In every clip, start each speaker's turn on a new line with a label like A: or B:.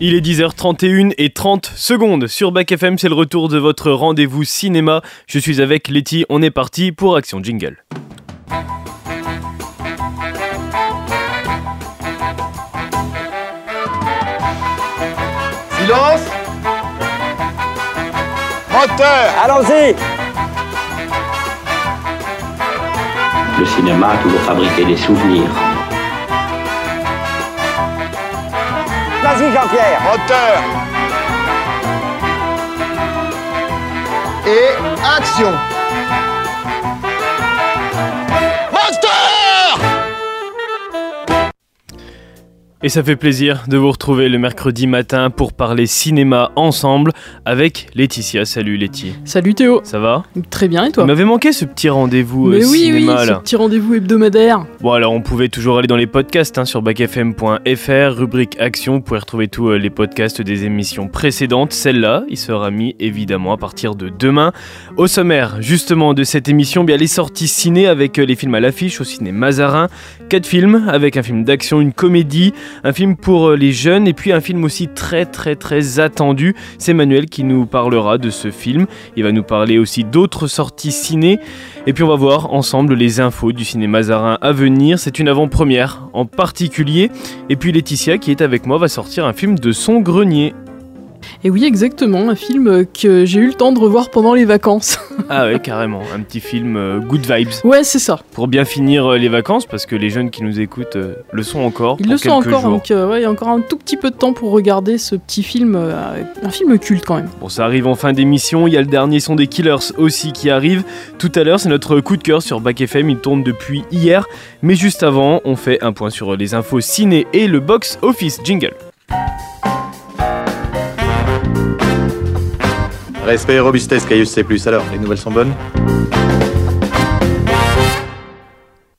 A: Il est 10h31 et 30 secondes. Sur Bac FM, c'est le retour de votre rendez-vous cinéma. Je suis avec Letty, on est parti pour Action Jingle.
B: Silence Moteur
C: Allons-y
D: Le cinéma a toujours fabriqué des souvenirs.
C: Vas-y Jean-Pierre.
B: Moteur Et action
A: Et ça fait plaisir de vous retrouver le mercredi matin pour parler cinéma ensemble avec Laetitia. Salut Letty.
E: Salut Théo.
A: Ça va?
E: Très bien et
A: Il
E: toi
A: m'avait manqué ce petit rendez-vous euh,
E: Mais oui,
A: cinéma
E: oui, ce petit rendez-vous hebdomadaire.
A: Bon alors on pouvait toujours aller dans les podcasts hein, sur bacfm.fr, rubrique action, vous pouvez retrouver tous euh, les podcasts des émissions précédentes. Celle-là, il sera mis évidemment à partir de demain. Au sommaire justement de cette émission, bien les sorties ciné avec euh, les films à l'affiche au ciné Mazarin, quatre films avec un film d'action, une comédie, un film pour euh, les jeunes et puis un film aussi très très très attendu. C'est Manuel qui nous parlera de ce film. Il va nous parler aussi d'autres sorties ciné. Et puis on va voir ensemble les infos du cinéma Mazarin à venir. C'est une avant-première en particulier. Et puis Laetitia qui est avec moi va sortir un film de son grenier.
E: Et oui, exactement, un film que j'ai eu le temps de revoir pendant les vacances.
A: Ah ouais carrément, un petit film euh, good vibes.
E: ouais, c'est ça.
A: Pour bien finir euh, les vacances parce que les jeunes qui nous écoutent euh, le sont encore.
E: Ils
A: pour
E: le sont encore,
A: jours.
E: donc euh, ouais, il y a encore un tout petit peu de temps pour regarder ce petit film, euh, un film culte quand même.
A: Bon, ça arrive en fin d'émission. Il y a le dernier son des Killers aussi qui arrive. Tout à l'heure, c'est notre coup de cœur sur Bac FM. Il tourne depuis hier. Mais juste avant, on fait un point sur les infos ciné et le box office jingle.
F: Respect et robustesse, Caius C+. Alors, les nouvelles sont bonnes?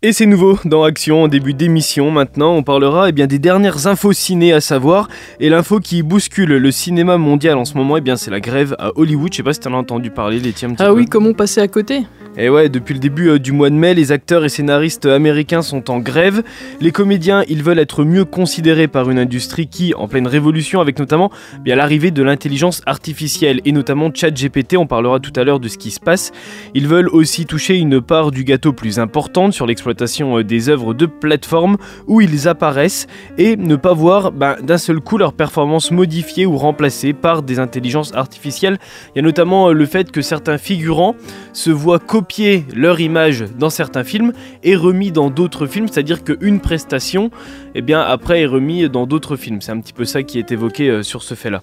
A: Et c'est nouveau dans Action en début d'émission. Maintenant, on parlera eh bien, des dernières infos ciné à savoir. Et l'info qui bouscule le cinéma mondial en ce moment, eh bien, c'est la grève à Hollywood. Je sais pas si tu en as entendu parler, les tiens,
E: Ah
A: peu.
E: oui, comment passer à côté?
A: Et ouais, depuis le début euh, du mois de mai, les acteurs et scénaristes américains sont en grève. Les comédiens, ils veulent être mieux considérés par une industrie qui, en pleine révolution, avec notamment bien l'arrivée de l'intelligence artificielle et notamment ChatGPT, on parlera tout à l'heure de ce qui se passe. Ils veulent aussi toucher une part du gâteau plus importante sur l'exploitation euh, des œuvres de plateforme où ils apparaissent et ne pas voir ben, d'un seul coup leur performance modifiée ou remplacée par des intelligences artificielles. Il y a notamment euh, le fait que certains figurants se voient copier leur image dans certains films et remis dans d'autres films, c'est-à-dire qu'une prestation, eh bien après est remis dans d'autres films. C'est un petit peu ça qui est évoqué euh, sur ce fait-là.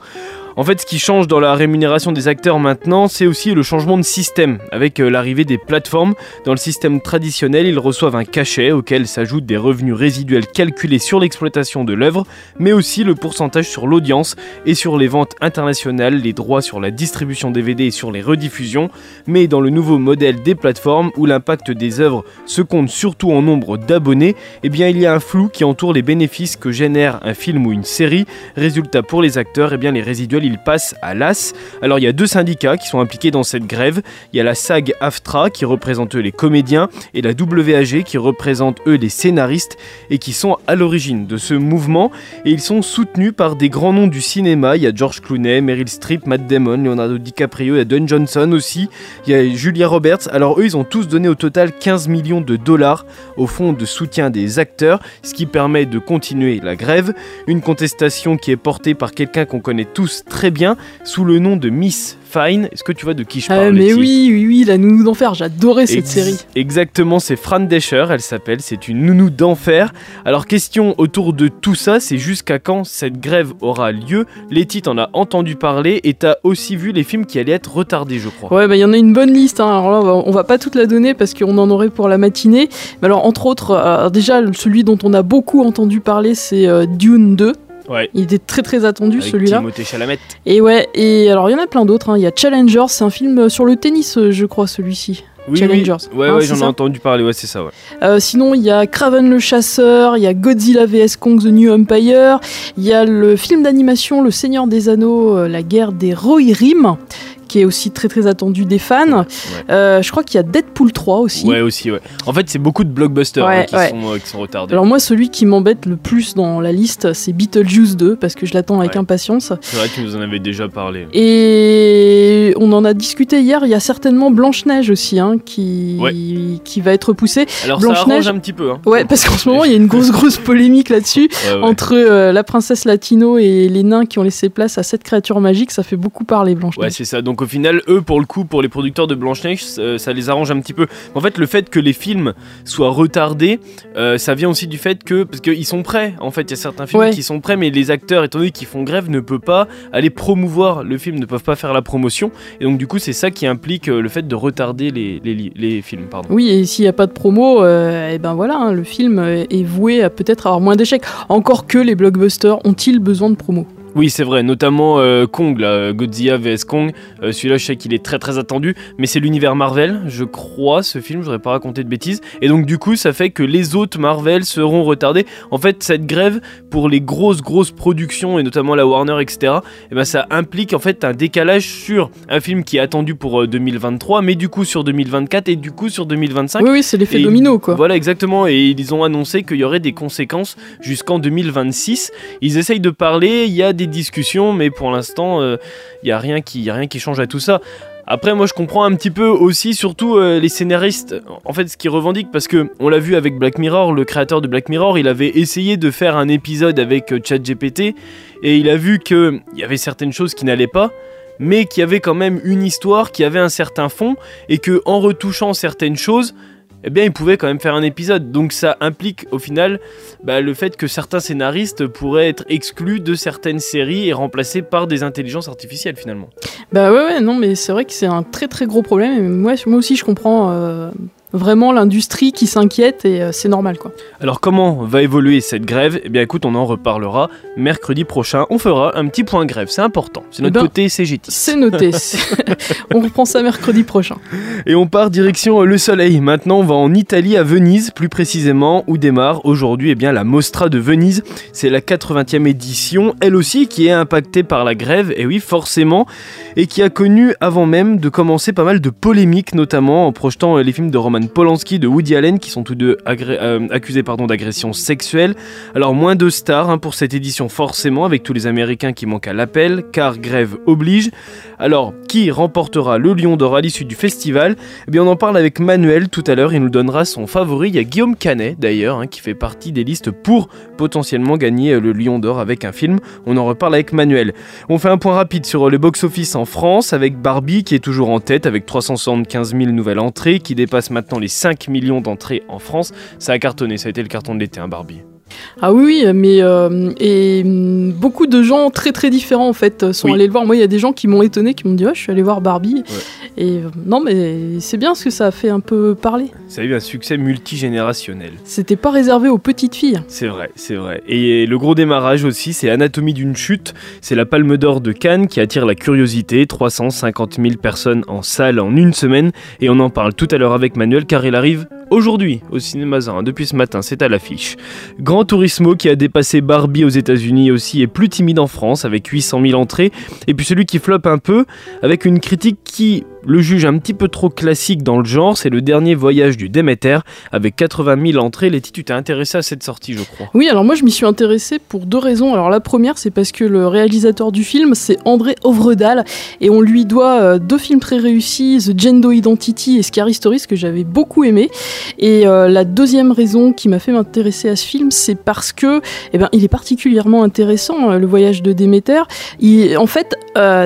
A: En fait, ce qui change dans la rémunération des acteurs maintenant, c'est aussi le changement de système. Avec euh, l'arrivée des plateformes, dans le système traditionnel, ils reçoivent un cachet auquel s'ajoutent des revenus résiduels calculés sur l'exploitation de l'œuvre, mais aussi le pourcentage sur l'audience et sur les ventes internationales, les droits sur la distribution DVD et sur les rediffusions. Mais dans le nouveau modèle des plateformes, où l'impact des œuvres se compte surtout en nombre d'abonnés, eh bien il y a un flou qui entoure les bénéfices que génère un film ou une série. Résultat pour les acteurs, eh bien les résiduels ils passent à l'AS. Alors il y a deux syndicats qui sont impliqués dans cette grève. Il y a la SAG AFTRA qui représente eux les comédiens et la WAG qui représente eux les scénaristes et qui sont à l'origine de ce mouvement et ils sont soutenus par des grands noms du cinéma. Il y a George Clooney, Meryl Streep, Matt Damon, Leonardo DiCaprio, il y a Don Johnson aussi, il y a Julia Roberts. Alors eux ils ont tous donné au total 15 millions de dollars au fonds de soutien des acteurs, ce qui permet de continuer la grève. Une contestation qui est portée par quelqu'un qu'on connaît tous très bien sous le nom de Miss Fine. Est-ce que tu vois de qui je parle
E: Ah, Mais
A: Letty
E: oui, oui, oui, la nounou d'enfer, j'adorais cette
A: Ex-
E: série.
A: Exactement, c'est Fran Descher, elle s'appelle, c'est une nounou d'enfer. Alors question autour de tout ça, c'est jusqu'à quand cette grève aura lieu? Letty t'en as entendu parler et t'as aussi vu les films qui allaient être retardés je crois.
E: Ouais, bah il y en a une bonne liste. hein. Alors là, on va, on va pas toute la donner parce qu'on en aurait pour la matinée. Mais alors, entre autres, euh, déjà, celui dont on a beaucoup entendu parler, c'est euh, Dune 2.
A: Ouais.
E: Il était très très attendu celui-là.
A: Timothée Chalamet.
E: Et ouais, et alors il y en a plein d'autres. hein. Il y a Challengers, c'est un film sur le tennis, euh, je crois, celui-ci.
A: Oui,
E: Challengers.
A: oui. Ouais,
E: Hein,
A: ouais, j'en ai entendu parler, ouais, c'est ça, ouais.
E: Euh, sinon, il y a Craven le chasseur, il y a Godzilla vs Kong the New Empire, il y a le film d'animation Le Seigneur des Anneaux, euh, la guerre des Rohirrim, qui est aussi très très attendu des fans. Euh, je crois qu'il y a Deadpool 3 aussi.
A: Ouais, aussi, ouais. En fait, c'est beaucoup de blockbusters
E: Ouais,
A: hein, qui,
E: ouais.
A: sont, euh, qui sont retardés.
E: Alors moi, celui qui m'embête le plus dans la liste, c'est Beetlejuice 2, parce que je l'attends avec impatience.
A: C'est vrai que tu nous en avais déjà parlé.
E: Et on en a discuté hier, il y a certainement Blanche-Neige aussi, hein, qui, qui va être poussée.
A: Alors, ça
E: Blanche-Neige-
A: arrange un petit peu. Hein.
E: Ouais, parce qu'en ce moment, il y a une grosse grosse polémique là-dessus. Entre euh, la princesse latino et les nains qui ont laissé place à cette créature magique, ça fait beaucoup parler
A: Ouais,
E: Blanche-Neige.
A: c'est ça. Donc au final, eux, pour le coup, pour les producteurs de Blanche-Neige, ça, ça les arrange un petit peu. En fait, le fait que les films soient retardés, euh, ça vient aussi du fait que. Parce qu'ils sont prêts, en fait, il y a certains films
E: Ouais.
A: qui sont prêts, mais les acteurs, étant donné qu'ils font grève, ne peuvent pas aller promouvoir le film, ne peuvent pas faire la promotion. Et donc, du coup, c'est ça qui implique euh, le fait de retarder les, les, li- les films. Pardon.
E: Oui, et s'il n'y a pas de promo, et ben voilà, hein, le film euh, est voué à peut-être avoir moins d'échecs. Encore que les blockbusters ont-ils besoin de promo?
A: Oui, c'est vrai, notamment euh, Kong, là, Godzilla vs Kong. Euh, Celui-là, je sais qu'il est très très attendu, mais c'est l'univers Marvel, je crois, ce film, je voudrais pas raconter de bêtises. Et donc, du coup, ça fait que les autres Marvel seront retardés. En fait, cette grève, pour les grosses grosses productions, et notamment la Warner, etc., eh ben, ça implique en fait un décalage sur un film qui est attendu pour euh, 2023, mais du coup sur 2024 et du coup sur 2025.
E: Oui, oui, c'est l'effet
A: Et
E: domino, quoi.
A: Voilà, exactement. Et ils ont annoncé qu'il y aurait des conséquences jusqu'en 2026. Ils essayent de parler, il y a des discussions, mais pour l'instant, euh, il n'y a, rien qui- y a rien qui change à tout ça. Après, moi, je comprends un petit peu aussi, surtout euh, les scénaristes, en fait, ce qu'ils revendiquent, parce que on l'a vu avec Black Mirror, le créateur de Black Mirror, il avait essayé de faire un épisode avec euh, ChatGPT, et il a vu qu'il y avait certaines choses qui n'allaient pas, mais qu'il y avait quand même une histoire, qui avait un certain fond, et que en retouchant certaines choses, eh bien, il pouvait quand même faire un épisode. Donc ça implique au final bah, le fait que certains scénaristes pourraient être exclus de certaines séries et remplacés par des intelligences artificielles finalement.
E: Bah ouais, ouais, non, mais c'est vrai que c'est un très très gros problème. Moi aussi, je comprends euh, vraiment l'industrie qui s'inquiète et euh, c'est normal, quoi.
A: Alors comment va évoluer cette grève? Eh bien écoute, on en reparlera mercredi prochain. On fera un petit point grève, c'est important. C'est notre
E: Eh ben,
A: côté CGT.
E: C'est noté. On reprend ça mercredi prochain.
A: Et on part direction euh, le soleil. Maintenant, on va en Italie, à Venise, plus précisément, où démarre aujourd'hui eh bien, la Mostra de Venise. C'est la 80e édition, elle aussi qui est impactée par la grève, et oui, forcément, et qui a connu avant même de commencer pas mal de polémiques, notamment en projetant euh, les films de Roman Polanski, de Woody Allen, qui sont tous deux euh, accusés d'agression sexuelle. Alors, moins de stars hein, pour cette édition, forcément, avec tous les Américains qui manquent à l'appel, car grève oblige. Alors, qui remportera le Lion d'Or à l'issue du festival? Eh bien, on en parle avec Manuel tout à l'heure. Il nous donnera son favori. Il y a Guillaume Canet, d'ailleurs, hein, qui fait partie des listes pour potentiellement gagner euh, le Lion d'Or avec un film. On en reparle avec Manuel. On fait un point rapide sur euh, le box-office en France avec Barbie qui est toujours en tête avec 375 000 nouvelles entrées, qui dépasse maintenant les 5 millions d'entrées en France. Ça a cartonné, ça a été le carton de l'été, hein, Barbie.
E: Ah oui, mais euh, et beaucoup de gens très très différents en fait sont
A: Oui.
E: allés le voir. Moi, il y a des gens qui m'ont étonné, qui m'ont dit, oh, je suis allé voir Barbie. Et euh, non, mais c'est bien parce que ça a fait un peu parler.
A: Ça a eu un succès multigénérationnel.
E: C'était pas réservé aux petites filles.
A: C'est vrai, c'est vrai. Et le gros démarrage aussi, c'est Anatomie d'une chute. C'est la Palme d'Or de Cannes qui attire la curiosité. 350 000 personnes en salle en une semaine. Et on en parle tout à l'heure avec Manuel car il arrive aujourd'hui au cinéma. Depuis ce matin, c'est à l'affiche. Grand Turismo qui a dépassé Barbie aux États-Unis aussi est plus timide en France avec 800 000 entrées. Et puis celui qui floppe un peu avec une critique qui le juge un petit peu trop classique dans le genre, c'est le dernier voyage du Déméter avec 80 000 entrées. Letty, tu t'es intéressé à cette sortie, je crois.
E: Oui, alors moi je m'y suis intéressée pour deux raisons. Alors la première, c'est parce que le réalisateur du film, c'est André Ovredal, et on lui doit euh, deux films très réussis, The Gendo Identity et Scary Stories, que j'avais beaucoup aimé. Et euh, la deuxième raison qui m'a fait m'intéresser à ce film, c'est parce que, eh ben, il est particulièrement intéressant, euh, le voyage de Déméter. Il- en fait,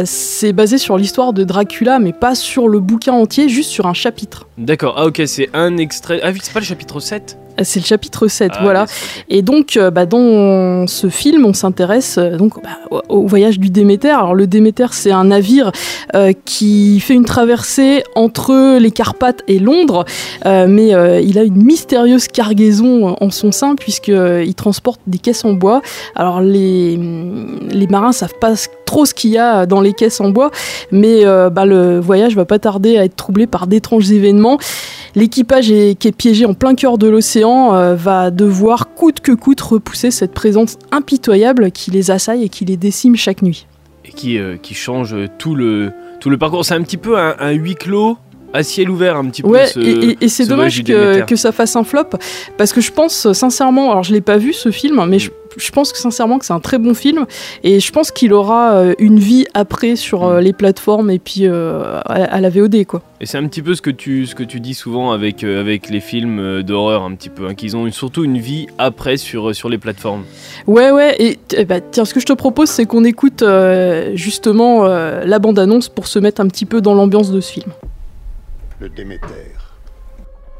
E: c'est basé sur l'histoire de Dracula, mais pas sur le bouquin entier, juste sur un chapitre.
A: D'accord, ah ok, c'est un extrait. Ah oui, c'est pas le chapitre 7
E: Euh, C'est le chapitre 7,
A: Ah,
E: voilà. Et donc, euh, bah, dans ce film, on s'intéresse euh, donc bah, au, voyage du Déméter. Alors, le Déméter, c'est un navire euh, qui fait une traversée entre les Carpates et Londres, euh, mais euh, il a une mystérieuse cargaison en son sein puisqu'il transporte des caisses en bois. Alors, les, les marins savent pas trop ce qu'il y a dans les caisses en bois, mais euh, bah, le voyage va pas tarder à être troublé par d'étranges événements. L'équipage qui est piégé en plein cœur de l'océan euh, va devoir coûte que coûte repousser cette présence impitoyable qui les assaille et qui les décime chaque nuit.
A: Et qui, euh, change tout le, parcours. C'est un petit peu un huis clos à ciel ouvert un petit peu.
E: Ouais,
A: ce-
E: et, c'est
A: ce
E: dommage que, que ça fasse un flop parce que je pense sincèrement, alors je l'ai pas vu ce film, mais je, je pense que sincèrement que c'est un très bon film et je pense qu'il aura euh, une vie après sur euh, les plateformes et puis euh, à, à la VOD quoi.
A: Et c'est un petit peu ce que tu, ce que tu dis souvent avec, euh, avec les films d'horreur, un petit peu, hein, qu'ils ont une- surtout une vie après sur, sur les plateformes.
E: Ouais ouais et bah, tiens ce que je te propose c'est qu'on écoute euh, justement la bande annonce pour se mettre un petit peu dans l'ambiance de ce film.
G: Le Déméter,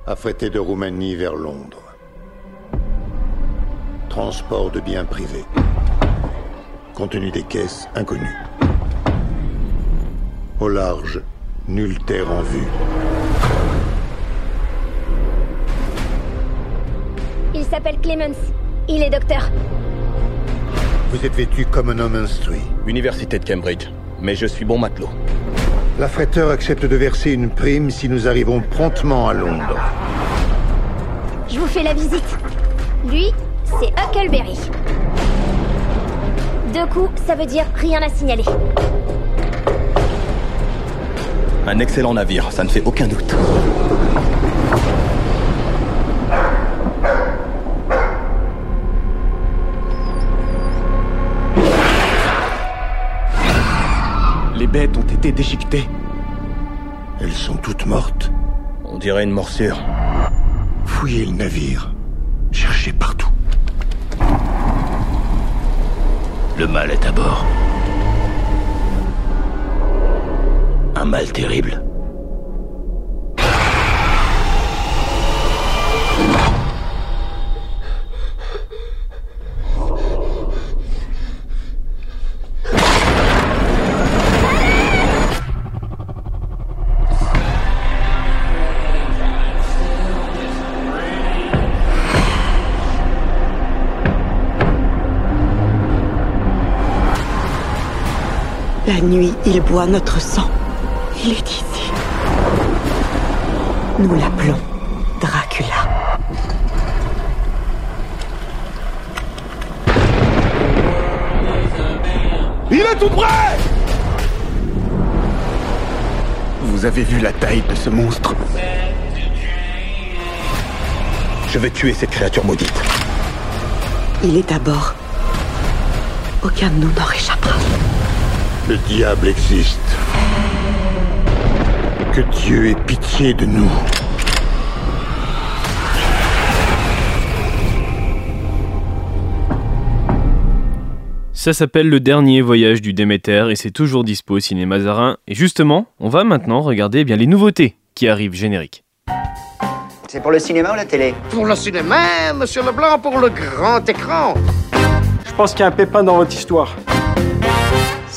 G: affrété de Roumanie vers Londres. Transport de biens privés. Contenu des caisses inconnu. Au large, nulle terre en vue.
H: Il s'appelle Clemens. Il est docteur.
G: Vous êtes vêtu comme un homme instruit.
I: Université de Cambridge. Mais je suis bon matelot.
G: L'affréteur accepte de verser une prime si nous arrivons promptement à Londres.
H: Je vous fais la visite. Lui, c'est Huckleberry. Deux coups, ça veut dire rien à signaler.
I: Un excellent navire, ça ne fait aucun doute. Été déchiquetées.
G: Elles sont toutes mortes.
I: On dirait une morsure.
G: Fouillez le navire. Cherchez partout.
I: Le mal est à bord. Un mal terrible.
J: La nuit, il boit notre sang. Il est ici. Nous l'appelons Dracula.
B: Il est tout prêt
I: Vous avez vu la taille de ce monstre? Je vais tuer cette créature maudite.
J: Il est à bord. Aucun de nous n'en échappera.
G: Le diable existe. Que Dieu ait pitié de nous.
A: Ça s'appelle Le Dernier Voyage du Déméter et c'est toujours dispo au cinéma Zarin. Et justement, on va maintenant regarder eh bien, les nouveautés qui arrivent génériques.
C: C'est pour le cinéma ou la télé?
B: Pour le cinéma, monsieur Leblanc, pour le grand écran.
C: Je pense qu'il y a un pépin dans votre histoire.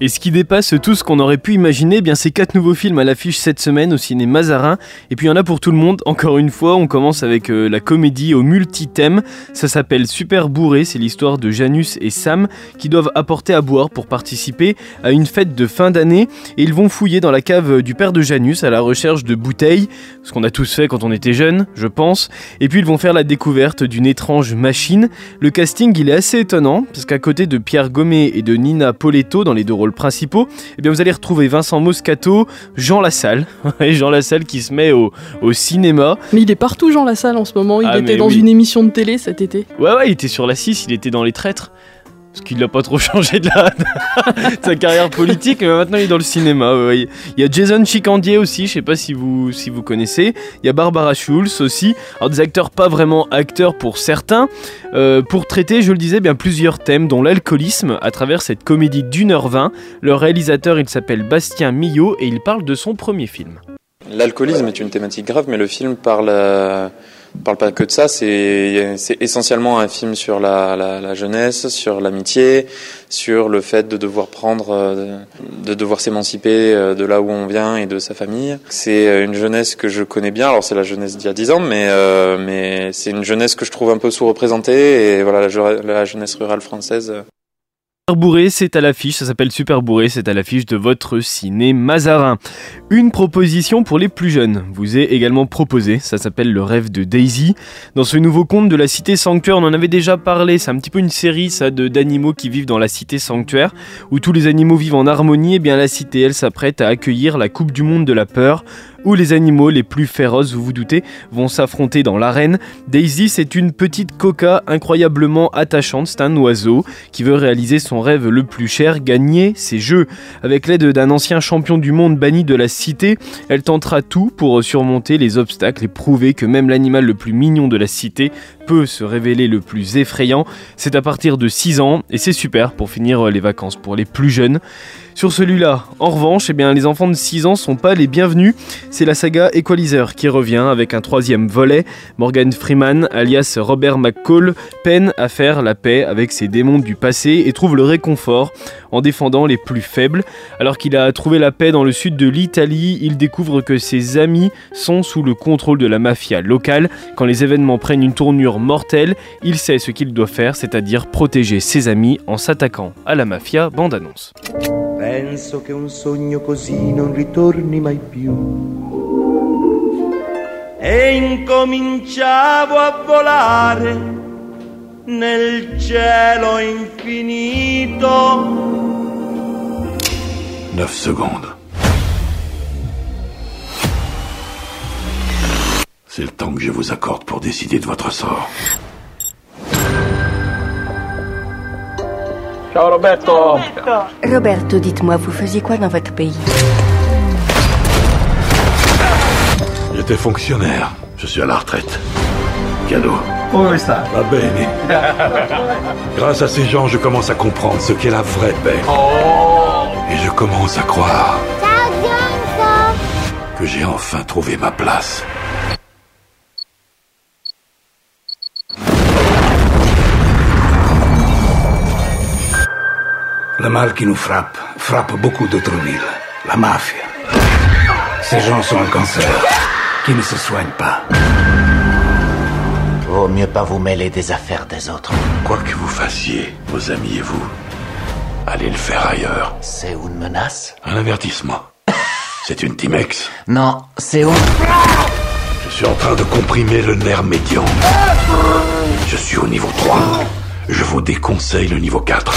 A: Et ce qui dépasse tout ce qu'on aurait pu imaginer, eh bien c'est quatre nouveaux films à l'affiche cette semaine au ciné Mazarin. Et puis il y en a pour tout le monde. Encore une fois, on commence avec euh, la comédie au multi-thème. Ça s'appelle Super Bourré. C'est l'histoire de Janus et Sam qui doivent apporter à boire pour participer à une fête de fin d'année. Et ils vont fouiller dans la cave du père de Janus à la recherche de bouteilles. Ce qu'on a tous fait quand on était jeune, je pense. Et puis ils vont faire la découverte d'une étrange machine. Le casting il est assez étonnant parce qu'à côté de Pierre Gommet et de Nina Poletto dans les deux rôles principaux, eh bien vous allez retrouver Vincent Moscato, Jean Lassalle, Ouais, Jean Lassalle qui se met au, au cinéma.
E: Mais il est partout Jean Lassalle en ce moment, il
A: Ah,
E: était dans
A: oui.
E: une émission de télé cet été.
A: Ouais ouais, il était sur la 6, il était dans les traîtres. Parce qu'il n'a pas trop changé de, la, sa carrière politique, mais maintenant il est dans le cinéma. Il y a Jason Chicandier aussi, je sais pas si vous, si vous connaissez. Il y a Barbara Schulz aussi. Alors des acteurs pas vraiment acteurs pour certains. Euh, pour traiter, je le disais, bien plusieurs thèmes, dont l'alcoolisme, à travers cette comédie d'une heure vingt. Le réalisateur, il s'appelle Bastien Millot et il parle de son premier film.
K: L'alcoolisme est une thématique grave, mais le film parle, euh, parle pas que de ça. C'est, essentiellement un film sur la, la, la jeunesse, sur l'amitié, sur le fait de devoir prendre, euh, de devoir s'émanciper euh, de là où on vient et de sa famille. C'est euh, une jeunesse que je connais bien. Alors c'est la jeunesse d'il y a 10 ans, mais euh, mais c'est une jeunesse que je trouve un peu sous-représentée et voilà la jeunesse rurale française.
A: Bourré, c'est à l'affiche, ça s'appelle Super Bourré, c'est à l'affiche de votre ciné Mazarin. Une proposition pour les plus jeunes vous est également proposée, ça s'appelle Le rêve de Daisy. Dans ce nouveau conte de la cité sanctuaire, on en avait déjà parlé, c'est un petit peu une série ça d'animaux qui vivent dans la cité sanctuaire, où tous les animaux vivent en harmonie, et bien la cité elle s'apprête à accueillir la Coupe du Monde de la peur, où les animaux les plus féroces, vous vous doutez, vont s'affronter dans l'arène. Daisy, c'est une petite coca incroyablement attachante, c'est un oiseau qui veut réaliser son rêve le plus cher, gagner ses jeux. Avec l'aide d'un ancien champion du monde banni de la cité, elle tentera tout pour surmonter les obstacles et prouver que même l'animal le plus mignon de la cité peut se révéler le plus effrayant. C'est à partir de 6 ans et c'est super pour finir les vacances pour les plus jeunes. Sur celui-là, en revanche, eh bien, les enfants de 6 ans sont pas les bienvenus. C'est la saga Equalizer qui revient avec un troisième volet. Morgan Freeman, alias Robert McCall, peine à faire la paix avec ses démons du passé et trouve le réconfort en défendant les plus faibles. Alors qu'il a trouvé la paix dans le sud de l'Italie, il découvre que ses amis sont sous le contrôle de la mafia locale. Quand les événements prennent une tournure mortelle, il sait ce qu'il doit faire, c'est-à-dire protéger ses amis en s'attaquant à la mafia. Bande annonce.
L: Penso che un sogno così non ritorni mai più. E incominciavo a volare nel cielo infinito.
I: 9 secondes. C'est le temps que je vous accorde pour décider de votre sort.
C: Ciao Roberto.
J: Roberto, dites-moi, vous faisiez quoi dans votre pays?
I: J'étais fonctionnaire. Je suis à la retraite. Cadeau.
C: Come sta?
I: Va bene. Grâce à ces gens, je commence à comprendre ce qu'est la vraie paix. Et je commence à croire que j'ai enfin trouvé ma place.
M: Le mal qui nous frappe frappe beaucoup d'autres villes. La mafia. Ces gens sont un cancer qui ne se soigne pas.
N: Vaut mieux pas vous mêler des affaires des autres.
I: Quoi que vous fassiez, vos amis et vous, allez le faire ailleurs.
N: C'est une menace?
I: Un avertissement. C'est une Timex.
N: Non, c'est une...
I: Je suis en train de comprimer le nerf médian. Je suis au niveau 3. Je vous déconseille le niveau 4.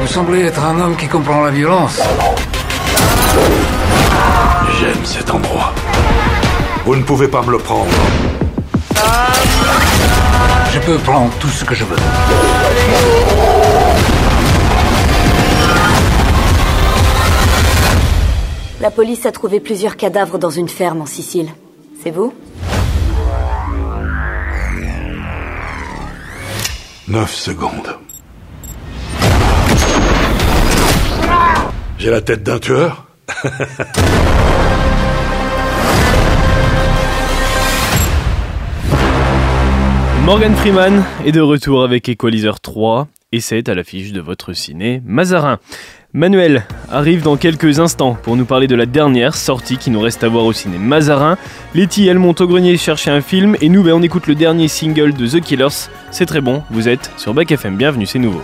M: Vous semblez être un homme qui comprend la violence.
I: J'aime cet endroit. Vous ne pouvez pas me le prendre.
M: Je peux prendre tout ce que je veux.
O: La police a trouvé plusieurs cadavres dans une ferme en Sicile. C'est vous
I: 9 secondes. J'ai la tête d'un tueur
A: Morgan Freeman est de retour avec Equalizer 3 et c'est à l'affiche de votre ciné Mazarin. Manuel arrive dans quelques instants pour nous parler de la dernière sortie qui nous reste à voir au ciné Mazarin. Letty, elle monte au grenier chercher un film et nous, ben, on écoute le dernier single de The Killers. C'est très bon, vous êtes sur Back FM, bienvenue, c'est nouveau.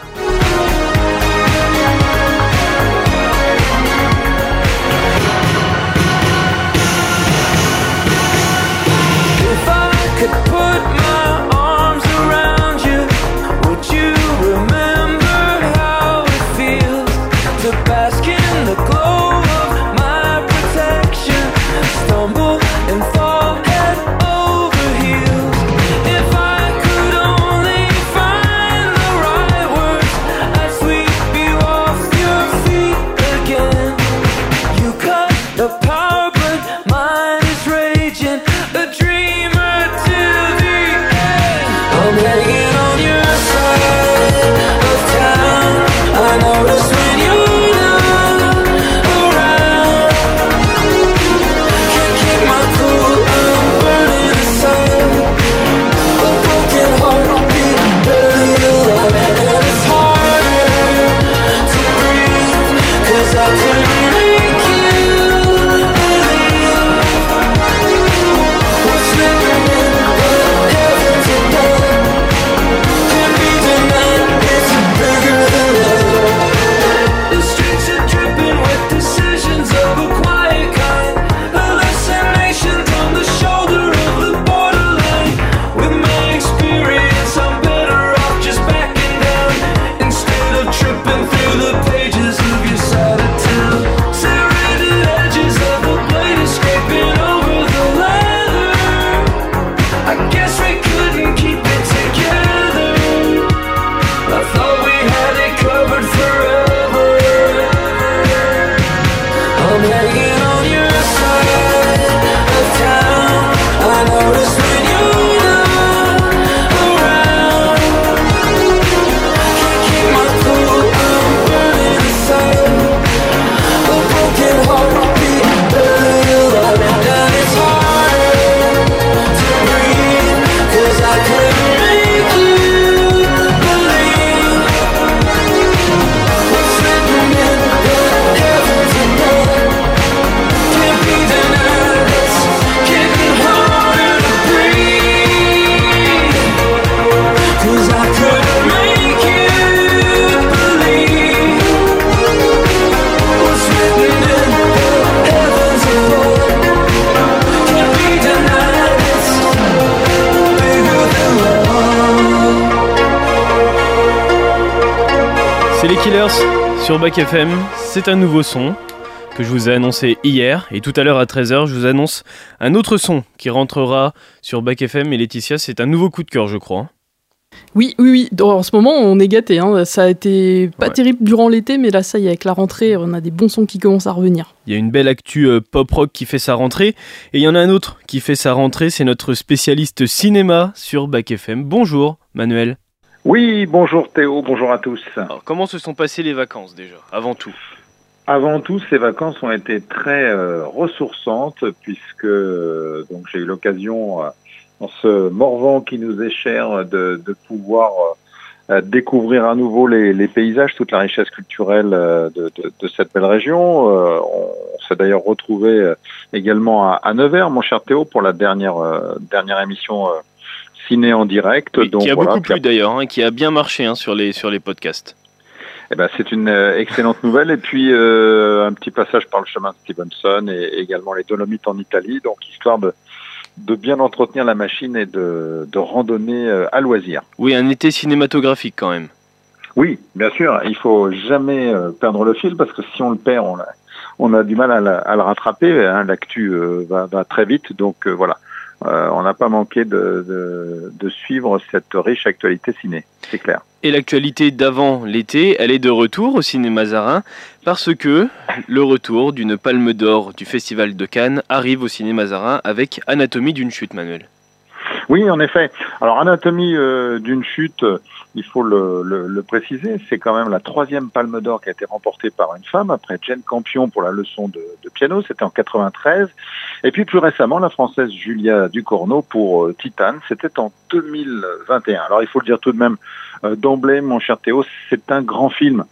P: myself to leave
A: C'est les Killers sur Back FM. C'est un nouveau son que je vous ai annoncé hier. Et tout à l'heure à 13h, je vous annonce un autre son qui rentrera sur Back FM. Et Laetitia, c'est un nouveau coup de cœur, je crois.
E: Oui, oui, oui. En ce moment, on est gâté. Hein. Ça a été pas terrible durant l'été, mais là, ça y est, avec la rentrée, on a des bons sons qui commencent à revenir.
A: Il y a une belle actu euh, pop rock qui fait sa rentrée. Et il y en a un autre qui fait sa rentrée. C'est notre spécialiste cinéma sur Back FM. Bonjour, Manuel.
P: Oui, bonjour Théo, bonjour à tous.
A: Alors, comment se sont passées les vacances déjà, avant tout?
P: Avant tout, ces vacances ont été très euh, ressourçantes puisque euh, donc j'ai eu l'occasion, euh, en ce morvant qui nous est cher, de, de pouvoir euh, découvrir à nouveau les, les, paysages, toute la richesse culturelle de, de, de cette belle région. on s'est d'ailleurs retrouvé également à, à, Nevers, mon cher Théo, pour la dernière dernière émission ciné en direct.
A: Oui, donc, qui a voilà, beaucoup plu d'ailleurs, hein, qui a bien marché hein, sur, les, sur les podcasts.
P: Eh ben, c'est une euh, excellente nouvelle. Et puis, euh, un petit passage par le chemin de Stevenson et également les Dolomites en Italie. Donc, histoire de, de bien entretenir la machine et de, de randonner euh, à loisir.
A: Oui, un été cinématographique quand même.
P: Oui, bien sûr. Il faut jamais perdre le fil parce que si on le perd, on a, on a du mal à, la, à le rattraper. Hein. L'actu euh, va, va, très vite. Donc, voilà. Euh, on n'a pas manqué de, suivre cette riche actualité ciné, c'est clair.
A: Et l'actualité d'avant l'été, elle est de retour au cinéma Zarin parce que le retour d'une palme d'or du Festival de Cannes arrive au cinéma Zarin avec Anatomie d'une chute, Manuel.
P: Oui, en effet. Alors, Anatomie euh, d'une chute, il faut le, préciser, c'est quand même la troisième palme d'or qui a été remportée par une femme, après Jane Campion pour la leçon de, de piano, c'était en 93. Et puis plus récemment, la française Julia Ducorneau pour euh, Titane, c'était en 2021. Alors, il faut le dire tout de même euh, d'emblée, mon cher Théo, c'est un grand film.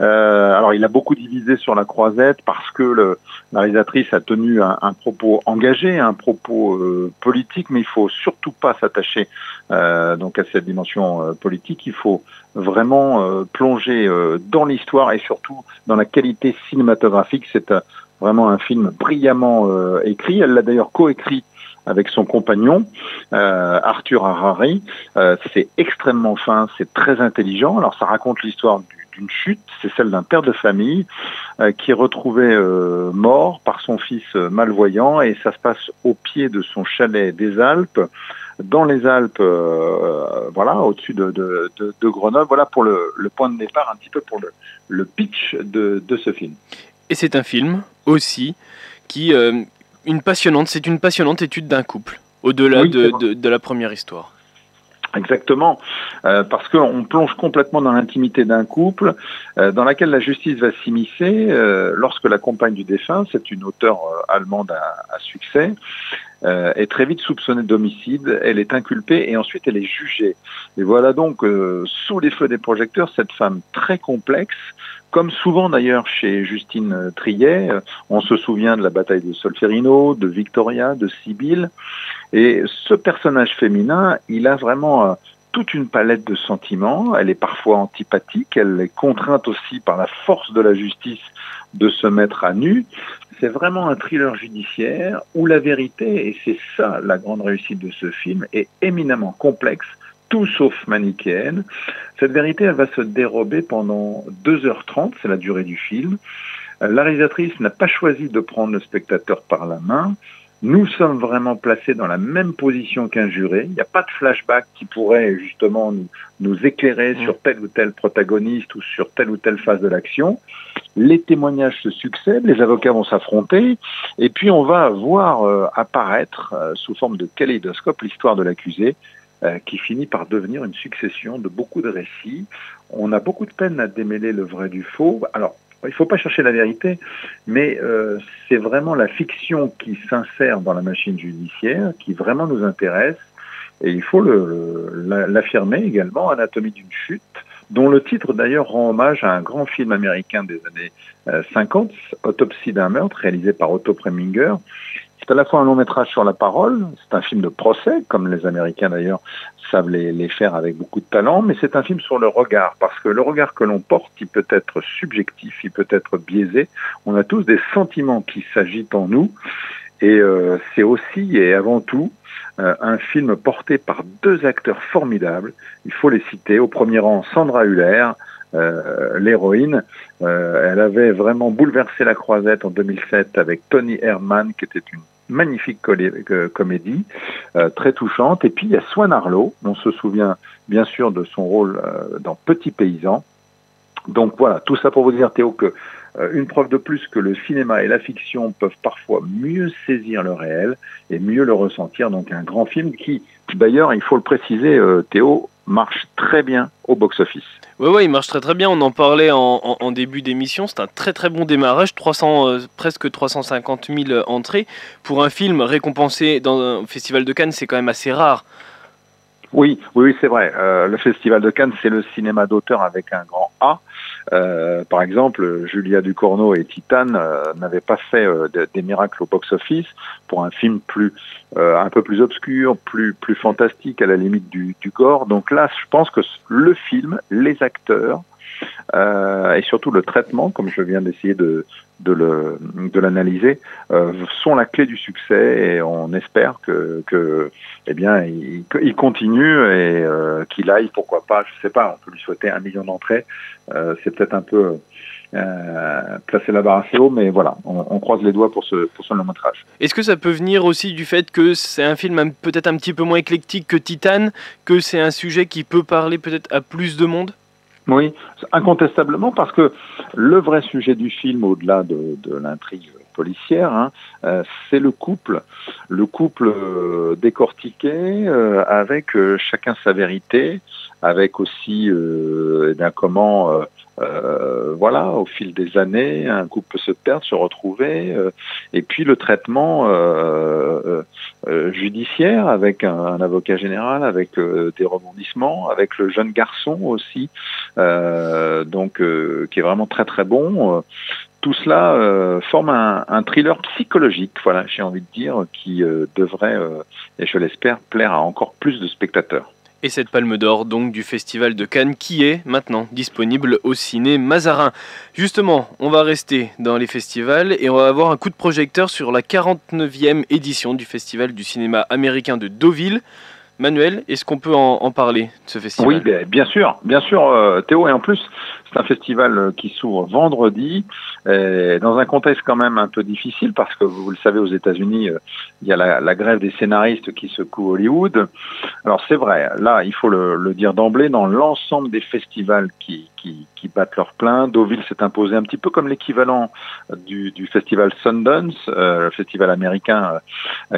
P: Euh, alors, il a beaucoup divisé sur la croisette parce que le, la réalisatrice a tenu un, un propos engagé, un propos euh, politique, mais il faut surtout pas s'attacher euh, donc à cette dimension euh, politique. Il faut vraiment euh, plonger dans l'histoire et surtout dans la qualité cinématographique. C'est vraiment un film brillamment écrit. Elle l'a d'ailleurs coécrit avec son compagnon euh, Arthur Harari. Euh, c'est extrêmement fin, c'est très intelligent. Alors ça raconte l'histoire d'une chute, c'est celle d'un père de famille euh, qui est retrouvé euh, mort par son fils euh, malvoyant et ça se passe au pied de son chalet des Alpes. Dans les Alpes, euh, voilà, au-dessus de, de, de, de, Grenoble, voilà pour le, le, point de départ, un petit peu pour le, le pitch de, ce film.
A: Et c'est un film aussi qui, une passionnante, c'est une passionnante étude d'un couple, au-delà oui, de, la première histoire.
P: Exactement, euh, parce qu'on plonge complètement dans l'intimité d'un couple, euh, dans laquelle la justice va s'immiscer euh, lorsque la compagne du défunt, c'est une auteure allemande à, à succès, est très vite soupçonnée d'homicide, elle est inculpée et ensuite elle est jugée. Et voilà donc, sous les feux des projecteurs, cette femme très complexe, comme souvent d'ailleurs chez Justine Triet, on se souvient de la bataille de Solferino, de Victoria, de Sibylle, et ce personnage féminin, il a vraiment toute une palette de sentiments, elle est parfois antipathique, elle est contrainte aussi par la force de la justice de se mettre à nu. C'est vraiment un thriller judiciaire où la vérité, et c'est ça la grande réussite de ce film, est éminemment complexe, tout sauf manichéenne. Cette vérité, elle va se dérober pendant 2h30, c'est la durée du film. La réalisatrice n'a pas choisi de prendre le spectateur par la main. Nous sommes vraiment placés dans la même position qu'un juré. Il n'y a pas de flashback qui pourrait justement nous, nous éclairer mmh. sur tel ou tel protagoniste ou sur telle ou telle phase de l'action. Les témoignages se succèdent, les avocats vont s'affronter, et puis on va voir euh, apparaître euh, sous forme de kaléidoscope l'histoire de l'accusé, euh, qui finit par devenir une succession de beaucoup de récits. On a beaucoup de peine à démêler le vrai du faux. Alors, il ne faut pas chercher la vérité, mais euh, c'est vraiment la fiction qui s'insère dans la machine judiciaire, qui vraiment nous intéresse, et il faut l'affirmer également, Anatomie d'une chute, dont le titre d'ailleurs rend hommage à un grand film américain des années euh, 50, Autopsie d'un meurtre, réalisé par Otto Preminger, c'est à la fois un long métrage sur la parole, c'est un film de procès, comme les Américains d'ailleurs savent les, les, faire avec beaucoup de talent, mais c'est un film sur le regard, parce que le regard que l'on porte, il peut être subjectif, il peut être biaisé. On a tous des sentiments qui s'agitent en nous, et euh, c'est aussi et avant tout euh, un film porté par deux acteurs formidables. Il faut les citer. Au premier rang, Sandra Huller, l'héroïne. elle avait vraiment bouleversé la croisette en 2007 avec Tony Herman, qui était une magnifique comédie, très touchante. Et puis il y a Swan Arlo, on se souvient bien sûr de son rôle dans Petit Paysan. Donc voilà, tout ça pour vous dire Théo que euh, une preuve de plus que le cinéma et la fiction peuvent parfois mieux saisir le réel et mieux le ressentir. Donc un grand film qui, d'ailleurs, il faut le préciser, euh, Théo, marche très bien au box-office.
A: Oui, ouais, il marche très très bien. On en parlait en, début d'émission. C'est un très très bon démarrage. 300, euh, presque 350 000 entrées. Pour un film récompensé dans un festival de Cannes, c'est quand même assez rare.
P: Oui, oui, c'est vrai. le Festival de Cannes, c'est le cinéma d'auteur avec un grand A. Euh, par exemple, Julia Ducournau et Titane euh, n'avaient pas fait euh, des miracles au box-office pour un film plus un peu plus obscur, plus plus fantastique à la limite du, du gore. Donc là, je pense que le film, les acteurs, et surtout le traitement, comme je viens d'essayer de, de, l'analyser, euh, sont la clé du succès et on espère que, eh bien, il, continue et euh, qu'il aille, pourquoi pas, je sais pas, on peut lui souhaiter un million d'entrées. Euh, c'est peut-être un peu euh, placer la barre assez haut, mais voilà, on, on, croise les doigts pour ce, pour ce long métrage.
A: Est-ce que ça peut venir aussi du fait que c'est un film peut-être un petit peu moins éclectique que Titan, que c'est un sujet qui peut parler peut-être à plus de monde?
P: Oui, incontestablement, parce que le vrai sujet du film, au-delà de, l'intrigue policière, hein, euh, c'est le couple, le couple euh, décortiqué euh, avec chacun sa vérité, avec aussi eh comment euh, voilà, au fil des années, un couple peut se perdre, se retrouver, euh, et puis le traitement euh, judiciaire avec un, avocat général, avec des rebondissements, avec le jeune garçon aussi, donc qui est vraiment très très bon. tout cela forme un, un, thriller psychologique, voilà, j'ai envie de dire, qui devrait, et je l'espère, plaire à encore plus de spectateurs.
A: Et cette palme d'or donc du Festival de Cannes qui est maintenant disponible au ciné Mazarin. Justement, on va rester dans les festivals et on va avoir un coup de projecteur sur la 49e édition du Festival du cinéma américain de Deauville. Manuel, est-ce qu'on peut en, parler de ce festival?
P: Oui, bien sûr, bien sûr, euh, Théo. Et en plus, c'est un festival euh, qui s'ouvre vendredi, dans un contexte quand même un peu difficile parce que vous le savez, aux États-Unis, euh, il y a la, grève des scénaristes qui secoue Hollywood. Alors c'est vrai, là, il faut le, dire d'emblée, dans l'ensemble des festivals qui, battent leur plein, Deauville s'est imposé un petit peu comme l'équivalent du, festival Sundance, euh, le festival américain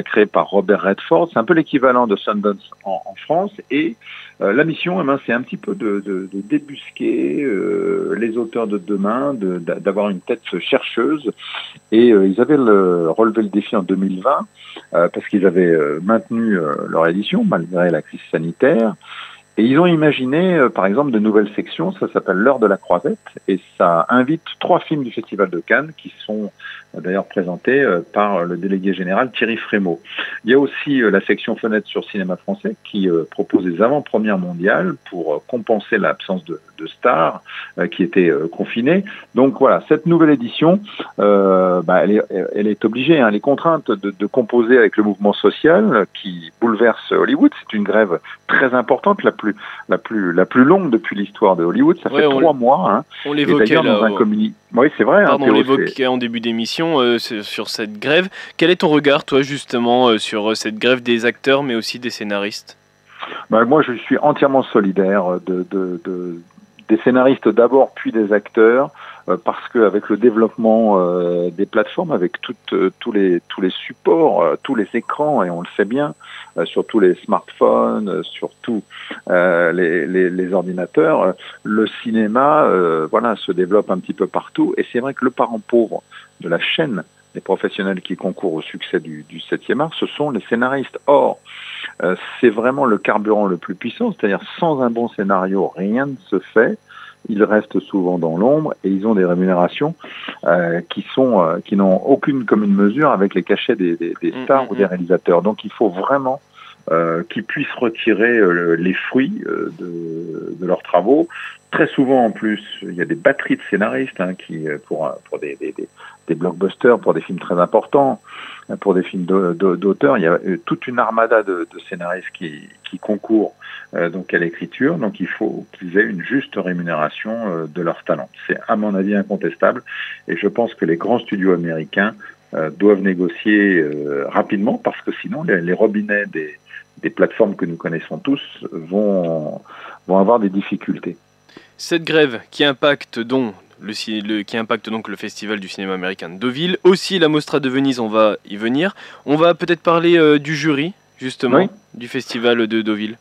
P: créé par Robert Redford. C'est un peu l'équivalent de Sundance en, en France et euh, la mission, eh ben, c'est un petit peu de, débusquer euh, les auteurs de demain, d'avoir une tête chercheuse. Et euh, ils avaient le, relevé le défi en 2020 parce qu'ils avaient maintenu leur édition malgré la crise sanitaire. Et ils ont imaginé, euh, par exemple, de nouvelles sections. Ça s'appelle l'heure de la croisette et ça invite trois films du Festival de Cannes qui sont euh, d'ailleurs présentés euh, par le délégué général Thierry Frémaux. Il y a aussi la section fenêtre sur cinéma français qui propose des avant-premières mondiales pour compenser l'absence de, de, stars qui étaient confinés. Donc voilà, cette nouvelle édition, euh, bah, elle, est, elle, est, obligée, hein, les contraintes de, de, composer avec le mouvement social qui bouleverse Hollywood. C'est une grève très importante, la plus la plus la plus longue depuis l'histoire de Hollywood. Ça fait trois mois. Hein.
A: On l'évoquait là.
P: Dans un communiqué. Oui, c'est vrai.
A: Pardon, hein, on l'évoquait en début d'émission euh, sur cette grève. Quel est ton regard, toi, justement, euh, sur cette grève des acteurs, mais aussi des scénaristes?
P: Bah, Moi, je suis entièrement solidaire de, de, de des scénaristes d'abord, puis des acteurs. Euh, parce qu'avec le développement euh, des plateformes, avec euh, tous, les, supports, tous les écrans, et on le sait bien, sur tous les smartphones, sur tous les, ordinateurs, le cinéma voilà, se développe un petit peu partout. Et c'est vrai que le parent pauvre de la chaîne des professionnels qui concourent au succès du, du 7e art, ce sont les scénaristes. Or, euh, c'est vraiment le carburant le plus puissant, c'est-à-dire sans un bon scénario, rien ne se fait ils restent souvent dans l'ombre et ils ont des rémunérations euh, qui sont euh, qui n'ont aucune commune mesure avec les cachets des, des, des stars mmh, mmh. ou des réalisateurs. Donc il faut vraiment euh, qui puissent retirer euh, les fruits euh, de, de, leurs travaux. Très souvent, en plus, il y a des batteries de scénaristes hein, qui, pour, pour des, des, des, blockbusters, pour des films très importants, pour des films d'auteurs, il y a toute une armada de, de scénaristes qui, qui concourent euh, donc à l'écriture. Donc il faut qu'ils aient une juste rémunération euh, de leur talent. C'est à mon avis incontestable et je pense que les grands studios américains euh, doivent négocier rapidement parce que sinon les, les robinets des, des, plateformes que nous connaissons tous vont, vont avoir des difficultés.
A: Cette grève qui impacte donc le, le, qui impacte donc le festival du cinéma américain de Deauville, aussi la Mostra de Venise, on va y venir. On va peut-être parler du jury justement du festival de Deauville.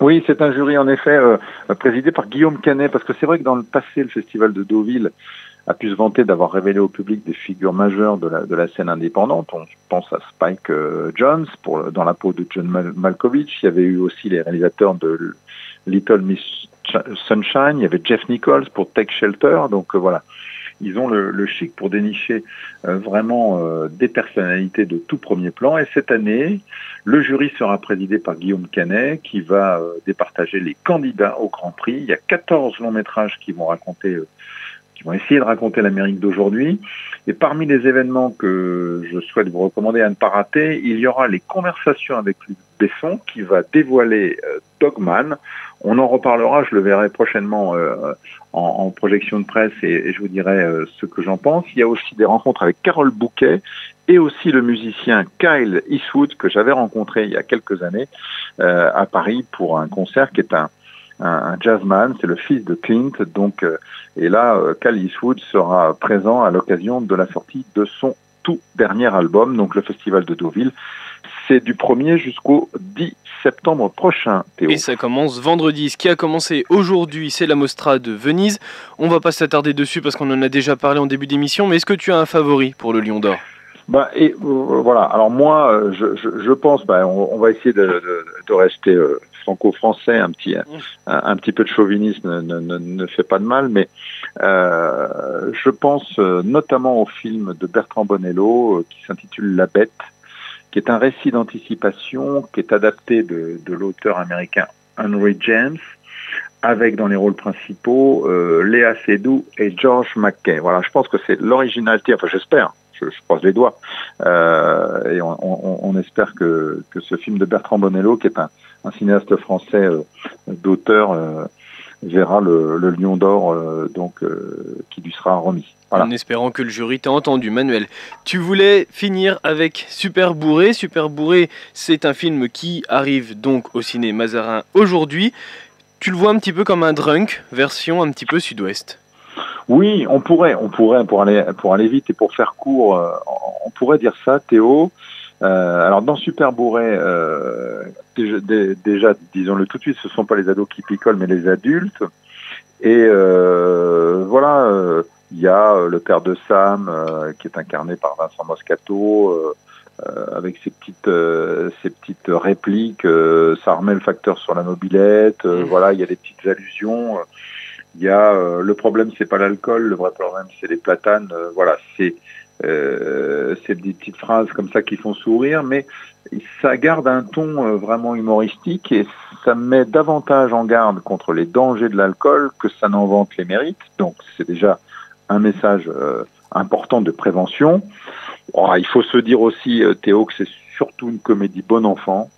P: Oui, c'est un jury en effet euh, présidé par Guillaume Canet, parce que c'est vrai que dans le passé, le festival de Deauville a pu se vanter d'avoir révélé au public des figures majeures de la, de la scène indépendante. On pense à Spike euh, Jones pour, dans la peau de John Malkovich. Il y avait eu aussi les réalisateurs de Little Miss Sunshine. Il y avait Jeff Nichols pour Take Shelter. Donc euh, voilà, ils ont le, chic pour dénicher euh, vraiment des personnalités de tout premier plan. Et cette année, le jury sera présidé par Guillaume Canet, qui va départager les candidats au Grand Prix. Il y a 14 longs métrages qui vont raconter qui vont essayer de raconter l'Amérique d'aujourd'hui. Et parmi les événements que je souhaite vous recommander à ne pas rater, il y aura les conversations avec Luc Besson qui va dévoiler Dogman. On en reparlera, je le verrai prochainement euh, en, en, projection de presse et, je vous dirai euh, ce que j'en pense. Il y a aussi des rencontres avec Carole Bouquet et aussi le musicien Kyle Eastwood que j'avais rencontré il y a quelques années euh, à Paris pour un concert qui est un, un, jazzman, c'est le fils de Clint. Donc, euh, et là, euh, Kyle Eastwood sera présent à l'occasion de la sortie de son tout dernier album, donc le Festival de Deauville. C'est du 1er jusqu'au 10 septembre prochain, Théo.
A: Et ça commence vendredi. Ce qui a commencé aujourd'hui, c'est la Mostra de Venise. On va pas s'attarder dessus parce qu'on en a déjà parlé en début d'émission, mais est-ce que tu as un favori pour le Lion d'Or?
P: Bah, et euh, voilà. Alors moi, euh, je, je, je pense, bah, on, on, va essayer de, de, de rester euh, franco-français, un petit, un, un, petit peu de chauvinisme ne, ne, ne, fait pas de mal, mais euh, je pense notamment au film de Bertrand Bonello qui s'intitule La Bête, qui est un récit d'anticipation qui est adapté de, de l'auteur américain Henry James, avec dans les rôles principaux euh, Léa Seydoux et George McKay. Voilà, je pense que c'est l'originalité, enfin j'espère, je, je, croise les doigts, euh, et on, espère que, que ce film de Bertrand Bonello, qui est un, cinéaste français euh, d'auteur, euh, verra le, Lion d'Or donc qui lui sera remis.
A: En espérant que le jury t'a entendu, Manuel. Tu voulais finir avec Super Bourré. Super Bourré, c'est un film qui arrive donc au ciné Mazarin aujourd'hui. Tu le vois un petit peu comme un drunk, version un petit peu sud-ouest.
P: Oui, on pourrait, on pourrait pour aller pour aller vite et pour faire court, euh, on pourrait dire ça, Théo. Euh, alors dans Super Bourré, euh, déjà, déjà disons-le tout de suite, ce sont pas les ados qui picolent, mais les adultes. Et voilà, il y a le père de Sam qui est incarné par Vincent Moscato. avec ses petites ses petites répliques, ça remet le facteur sur la mobilette. Mmh. Voilà, il y a des petites allusions. Il y a euh, le problème, c'est pas l'alcool, le vrai problème, c'est les platanes. Euh, voilà, c'est euh, des petites phrases comme ça qui font sourire, mais ça garde un ton euh, vraiment humoristique et ça met davantage en garde contre les dangers de l'alcool que ça n'en vante les mérites. Donc c'est déjà un message important de prévention. Oh, il faut se dire aussi, Théo, que c'est surtout une comédie bon enfant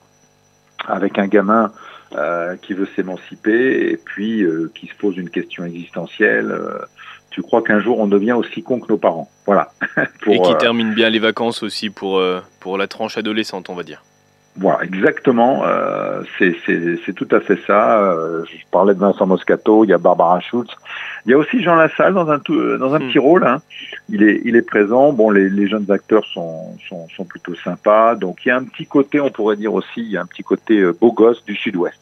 P: avec un gamin euh, qui veut s'émanciper et puis euh, qui se pose une question existentielle. Euh, tu crois qu'un jour on devient aussi con que nos parents Voilà.
A: pour, et qui termine bien les vacances aussi pour, pour la tranche adolescente, on va dire.
P: Voilà, exactement. Euh, c'est tout à fait ça. Euh, je parlais de Vincent Moscato, il y a Barbara Schultz. Il y a aussi Jean Lassalle dans un, tout, dans un mmh. petit rôle. Hein. Il, est, il est présent. Bon, les, les jeunes acteurs sont, sont, sont, plutôt sympas. Donc il y a un petit côté, on pourrait dire aussi, il y a un petit côté euh, beau gosse du sud-ouest.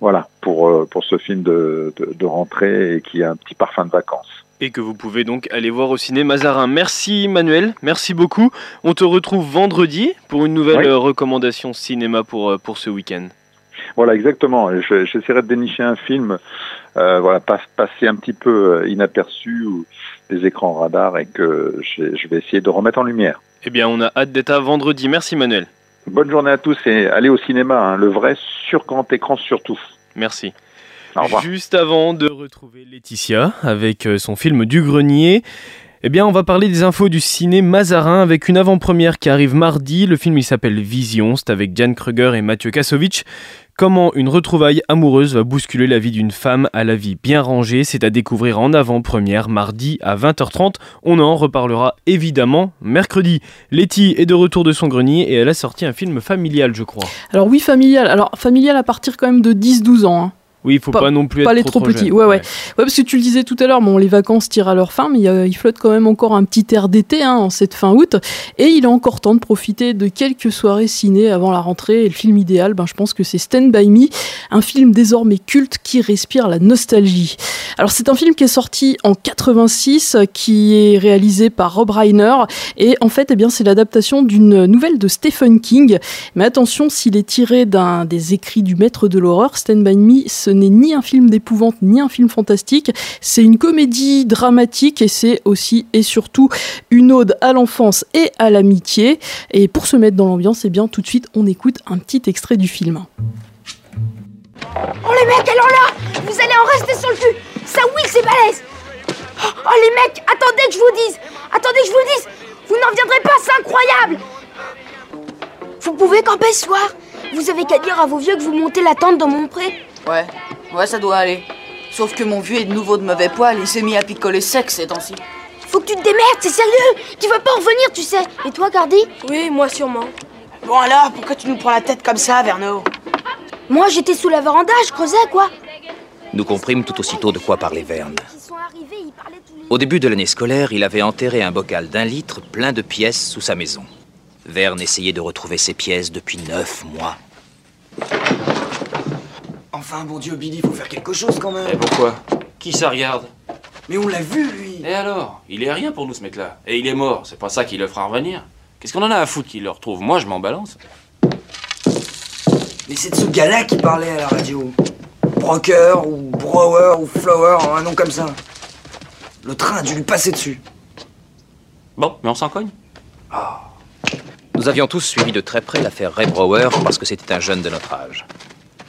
P: Voilà, pour, euh, pour ce film de, de, de rentrée et qui a un petit parfum de vacances
A: et que vous pouvez donc aller voir au ciné Mazarin. Merci Manuel, merci beaucoup. On te retrouve vendredi pour une nouvelle oui. recommandation cinéma pour, euh, pour ce week-end.
P: Voilà, exactement. J'essaierai de dénicher un film, euh, voilà, pas, passer un petit peu euh, inaperçu ou des écrans radars et que je vais essayer de remettre en lumière.
A: Eh bien, on a hâte d'être à vendredi. Merci Manuel.
P: Bonne journée à tous et allez au cinéma, hein, le vrai sur grand écran surtout.
A: Merci.
P: Au revoir.
A: Juste avant de retrouver Laetitia avec euh, son film Du Grenier, eh bien, on va parler des infos du ciné Mazarin avec une avant-première qui arrive mardi. Le film, il s'appelle Vision. C'est avec Diane Kruger et Mathieu Kassovitch. Comment une retrouvaille amoureuse va bousculer la vie d'une femme à la vie bien rangée, c'est à découvrir en avant-première mardi à 20h30. On en reparlera évidemment mercredi. Letty est de retour de son grenier et elle a sorti un film familial, je crois.
E: Alors oui, familial. Alors familial à partir quand même de 10-12 ans. hein.
A: Oui, il faut pas, non plus
E: pas
A: être
E: les
A: trop,
E: trop, petits. Ouais, ouais, ouais. parce que tu le disais tout à l'heure, bon, les vacances tirent à leur fin, mais il flotte quand même encore un petit air d'été hein, en cette fin août. Et il est encore temps de profiter de quelques soirées ciné avant la rentrée. Et le film idéal, ben, je pense que c'est Stand By Me, un film désormais culte qui respire la nostalgie. Alors, c'est un film qui est sorti en 86, qui est réalisé par Rob Reiner. Et en fait, eh bien, c'est l'adaptation d'une nouvelle de Stephen King. Mais attention, s'il est tiré d'un des écrits du maître de l'horreur, Stand By Me, ce n'est ni un film d'épouvante ni un film fantastique. C'est une comédie dramatique et c'est aussi et surtout une ode à l'enfance et à l'amitié. Et pour se mettre dans l'ambiance, eh bien, tout de suite, on écoute un petit extrait du film.
H: Oh les mecs, alors là Vous allez en rester sur le cul. Ça oui c'est balèze. Oh oh, les mecs, attendez que je vous dise. Attendez que je vous dise. Vous n'en viendrez pas, c'est incroyable. Vous pouvez camper ce soir. Vous avez qu'à dire à vos vieux que vous montez la tente dans mon pré
Q: Ouais, ouais, ça doit aller. Sauf que mon vieux est de nouveau de mauvais poil, il s'est mis à picoler sec ces temps-ci.
H: Faut que tu te démerdes, c'est sérieux? Tu vas pas en revenir, tu sais Et toi, Gardy
R: Oui, moi sûrement. Bon alors, pourquoi tu nous prends la tête comme ça, Verno?
H: Moi, j'étais sous la véranda, je creusais, quoi
S: Nous comprîmes tout aussitôt de quoi parlait Verne. Au début de l'année scolaire, il avait enterré un bocal d'un litre plein de pièces sous sa maison. Verne essayait de retrouver ses pièces depuis neuf mois.
N: Enfin, bon Dieu, Billy, faut faire quelque chose quand même.
T: Et pourquoi? Qui ça regarde?
N: Mais on l'a vu, lui.
T: Et alors? Il est rien pour nous, ce mec-là. Et il est mort, c'est pas ça qui le fera revenir. Qu'est-ce qu'on en a à foutre qu'il le retrouve? Moi, je m'en balance.
N: Mais c'est de ce gars-là qui parlait à la radio. Broker ou Brower ou Flower, un nom comme ça. Le train a dû lui passer dessus.
T: Bon, mais on s'en cogne.
S: Nous avions tous suivi de très près l'affaire Ray Brower parce que c'était un jeune de notre âge.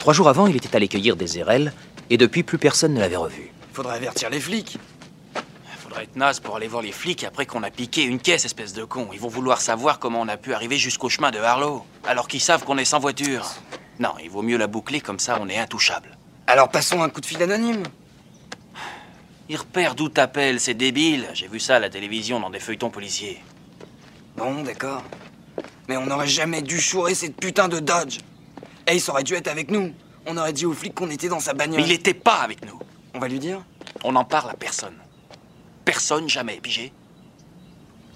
S: Trois jours avant, il était allé cueillir des érelles et depuis, plus personne ne l'avait revu.
N: Faudrait avertir les flics.
T: Faudrait être naze pour aller voir les flics après qu'on a piqué une caisse, espèce de con. Ils vont vouloir savoir comment on a pu arriver jusqu'au chemin de Harlow, alors qu'ils savent qu'on est sans voiture. Non, il vaut mieux la boucler, comme ça on est intouchable.
N: Alors passons un coup de fil anonyme.
T: Ils repèrent d'où t'appelles, c'est débile. J'ai vu ça à la télévision dans des feuilletons policiers.
N: Bon, d'accord. Mais on n'aurait jamais dû chourer cette putain de Dodge. Ace aurait dû être avec nous. On aurait dit aux flics qu'on était dans sa bagnole.
T: Mais il était pas avec nous.
N: On va lui dire
T: On n'en parle à personne. Personne jamais, pigé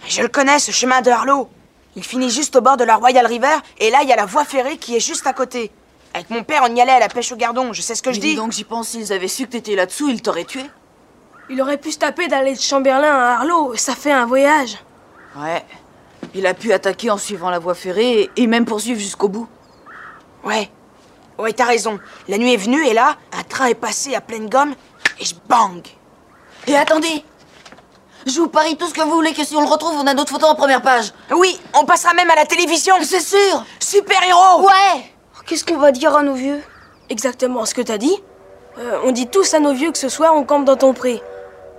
R: Je le connais, ce chemin de Harlow. Il finit juste au bord de la Royal River, et là, il y a la voie ferrée qui est juste à côté. Avec mon père, on y allait à la pêche au gardon, je sais ce que je
Q: Mais dis
R: dis.
Q: donc, j'y pense, s'ils avaient su que t'étais là-dessous, ils t'auraient tué.
R: Il aurait pu se taper d'aller de Chamberlain à Harlow, ça fait un voyage.
Q: Ouais. Il a pu attaquer en suivant la voie ferrée et même poursuivre jusqu'au bout.
R: Ouais. Ouais, t'as raison. La nuit est venue, et là, un train est passé à pleine gomme, et je bang.
Q: Et attendez Je vous parie tout ce que vous voulez que si on le retrouve, on a notre photo en première page.
R: Oui, on passera même à la télévision.
Q: C'est sûr
R: Super-héros
Q: Ouais
H: Qu'est-ce qu'on va dire à nos vieux?
R: Exactement ce que t'as dit. Euh, on dit tous à nos vieux que ce soir on campe dans ton pré.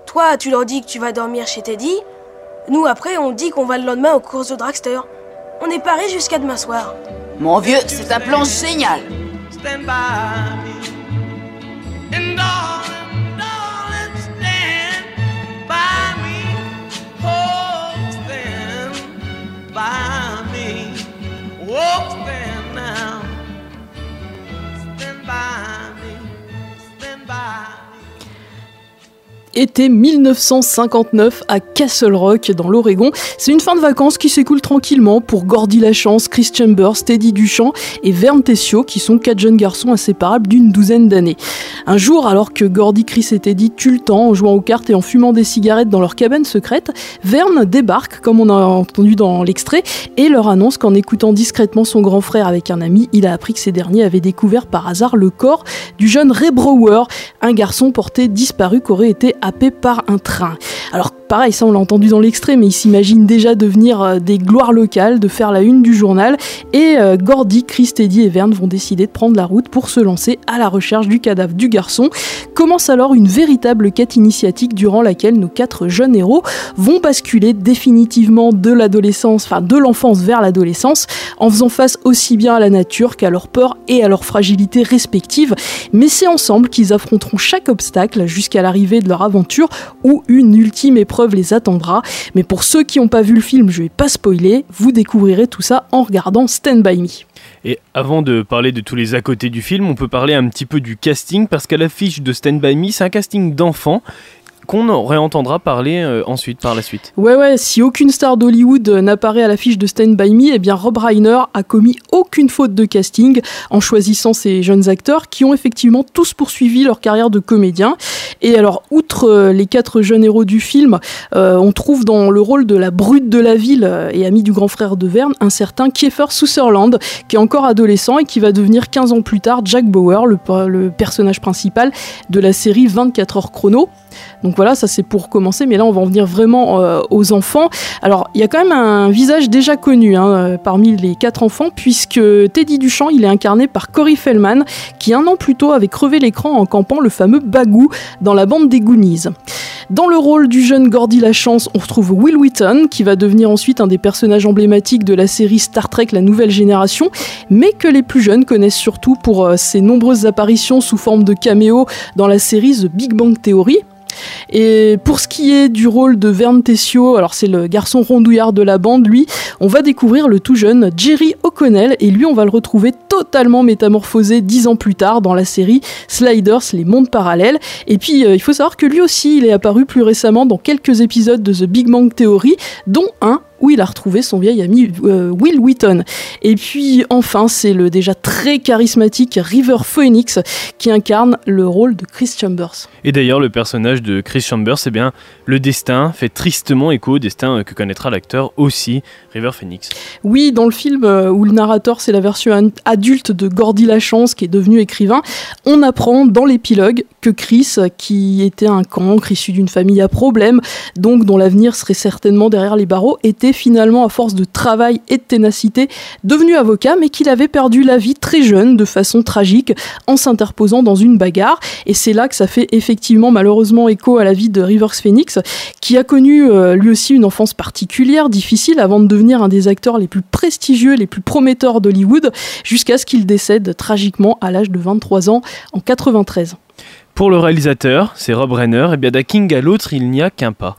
R: Toi, tu leur dis que tu vas dormir chez Teddy. Nous, après, on dit qu'on va le lendemain aux courses au dragster. On est paré jusqu'à demain soir.
Q: Mon vieux, c'est un plan génial.
U: Stand
E: Été 1959 à Castle Rock dans l'Oregon. C'est une fin de vacances qui s'écoule tranquillement pour Gordy Lachance, Chris Chambers, Teddy Duchamp et Vern Tessio qui sont quatre jeunes garçons inséparables d'une douzaine d'années. Un jour, alors que Gordy, Chris et Teddy tuent le temps en jouant aux cartes et en fumant des cigarettes dans leur cabane secrète, Vern débarque, comme on a entendu dans l'extrait, et leur annonce qu'en écoutant discrètement son grand frère avec un ami, il a appris que ces derniers avaient découvert par hasard le corps du jeune Ray Brower, un garçon porté disparu qui aurait été happé par un train. Alors pareil, ça on l'a entendu dans l'extrait, mais ils s'imaginent déjà devenir euh, des gloires locales, de faire la une du journal. Et euh, Gordy, Chris, Teddy et Verne vont décider de prendre la route pour se lancer à la recherche du cadavre du garçon. Commence alors une véritable quête initiatique durant laquelle nos quatre jeunes héros vont basculer définitivement de l'adolescence, enfin de l'enfance vers l'adolescence, en faisant face aussi bien à la nature qu'à leurs peurs et à leurs fragilités respectives. Mais c'est ensemble qu'ils affronteront chaque obstacle jusqu'à l'arrivée de leur aventure où une ultime épreuve les attendra. Mais pour ceux qui n'ont pas vu le film, je vais pas spoiler, vous découvrirez tout ça en regardant Stand By Me.
A: Et avant de parler de tous les à côté du film, on peut parler un petit peu du casting parce qu'à l'affiche de Stand By Me, c'est un casting d'enfants qu'on réentendra parler euh, ensuite par la suite.
E: Ouais, ouais, si aucune star d'Hollywood euh, n'apparaît à l'affiche de Stand By Me, eh bien Rob Reiner a commis aucune faute de casting en choisissant ces jeunes acteurs qui ont effectivement tous poursuivi leur carrière de comédien. Et alors, outre euh, les quatre jeunes héros du film, on trouve dans le rôle de la brute de la ville et ami du grand frère de Verne un certain Kiefer Sutherland, qui est encore adolescent et qui va devenir 15 ans plus tard Jack Bauer, le, le personnage principal de la série 24 heures chrono. Donc voilà, ça c'est pour commencer, mais là on va en venir vraiment euh, aux enfants. Alors il y a quand même un visage déjà connu hein, euh, parmi les quatre enfants, puisque Teddy Duchamp il est incarné par Corey Feldman, qui un an plus tôt avait crevé l'écran en campant le fameux Bagou dans la bande des Goonies. Dans le rôle du jeune Gordy Lachance, on retrouve Will Wheaton, qui va devenir ensuite un des personnages emblématiques de la série Star Trek La Nouvelle Génération, mais que les plus jeunes connaissent surtout pour euh, ses nombreuses apparitions sous forme de caméo dans la série The Big Bang Theory. Et pour ce qui est du rôle de Verne Tessio, alors c'est le garçon rondouillard de la bande, lui, on va découvrir le tout jeune Jerry O'Connell, et lui on va le retrouver totalement métamorphosé dix ans plus tard dans la série Sliders, les mondes parallèles. Et puis euh, il faut savoir que lui aussi il est apparu plus récemment dans quelques épisodes de The Big Bang Theory, dont un où il a retrouvé son vieil ami euh, Will Wheaton. Et puis enfin, c'est le déjà très charismatique River Phoenix qui incarne le rôle de Chris Chambers.
A: Et d'ailleurs, le personnage de Chris Chambers, c'est bien le destin fait tristement écho au destin que connaîtra l'acteur aussi, River Phoenix.
E: Oui, dans le film euh, où le narrateur c'est la version adulte de Gordy Lachance qui est devenu écrivain, on apprend dans l'épilogue que Chris, qui était un cancre issu d'une famille à problème, donc dont l'avenir serait certainement derrière les barreaux, était finalement, à force de travail et de ténacité, devenu avocat, mais qu'il avait perdu la vie très jeune, de façon tragique, en s'interposant dans une bagarre. Et c'est là que ça fait effectivement malheureusement écho à la vie de Rivers Phoenix, qui a connu euh, lui aussi une enfance particulière, difficile, avant de devenir un des acteurs les plus prestigieux, les plus prometteurs d'Hollywood, jusqu'à ce qu'il décède tragiquement à l'âge de 23 ans en 93.
A: Pour le réalisateur, c'est Rob Reiner, et bien d'un King à l'autre, il n'y a qu'un pas.